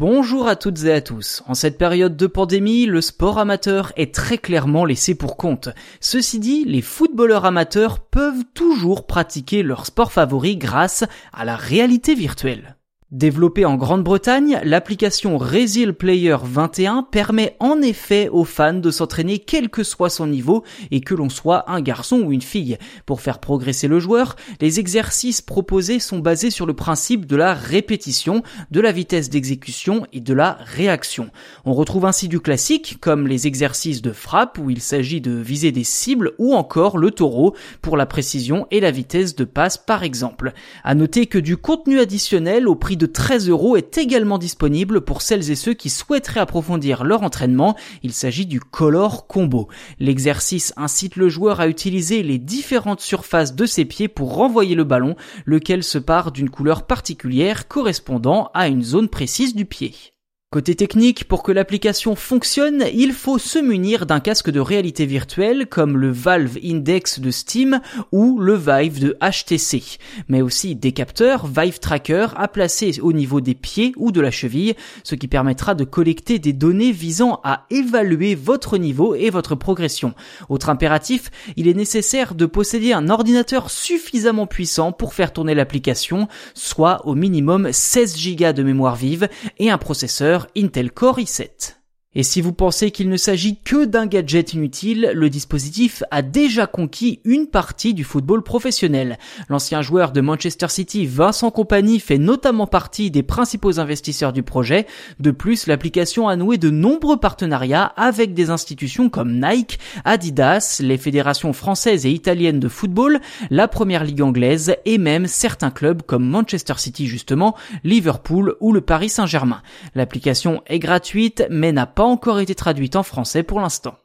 Bonjour à toutes et à tous. En cette période de pandémie, le sport amateur est très clairement laissé pour compte. Ceci dit, les footballeurs amateurs peuvent toujours pratiquer leur sport favori grâce à la réalité virtuelle. Développée en Grande-Bretagne, l'application Resil Player 21 permet en effet aux fans de s'entraîner quel que soit son niveau et que l'on soit un garçon ou une fille. Pour faire progresser le joueur, les exercices proposés sont basés sur le principe de la répétition, de la vitesse d'exécution et de la réaction. On retrouve ainsi du classique comme les exercices de frappe où il s'agit de viser des cibles ou encore le taureau pour la précision et la vitesse de passe par exemple. À noter que du contenu additionnel au prix de 13 euros est également disponible pour celles et ceux qui souhaiteraient approfondir leur entraînement. Il s'agit du Color Combo. L'exercice incite le joueur à utiliser les différentes surfaces de ses pieds pour renvoyer le ballon, lequel se part d'une couleur particulière correspondant à une zone précise du pied. Côté technique, pour que l'application fonctionne, il faut se munir d'un casque de réalité virtuelle comme le Valve Index de Steam ou le Vive de HTC, mais aussi des capteurs Vive Tracker à placer au niveau des pieds ou de la cheville, ce qui permettra de collecter des données visant à évaluer votre niveau et votre progression. Autre impératif, il est nécessaire de posséder un ordinateur suffisamment puissant pour faire tourner l'application, soit au minimum 16 Go de mémoire vive et un processeur Intel Core i7. Et si vous pensez qu'il ne s'agit que d'un gadget inutile, le dispositif a déjà conquis une partie du football professionnel. L'ancien joueur de Manchester City, Vincent Compagnie, fait notamment partie des principaux investisseurs du projet. De plus, l'application a noué de nombreux partenariats avec des institutions comme Nike, Adidas, les fédérations françaises et italiennes de football, la première ligue anglaise et même certains clubs comme Manchester City justement, Liverpool ou le Paris Saint-Germain. L'application est gratuite mais n'a encore été traduite en français pour l'instant.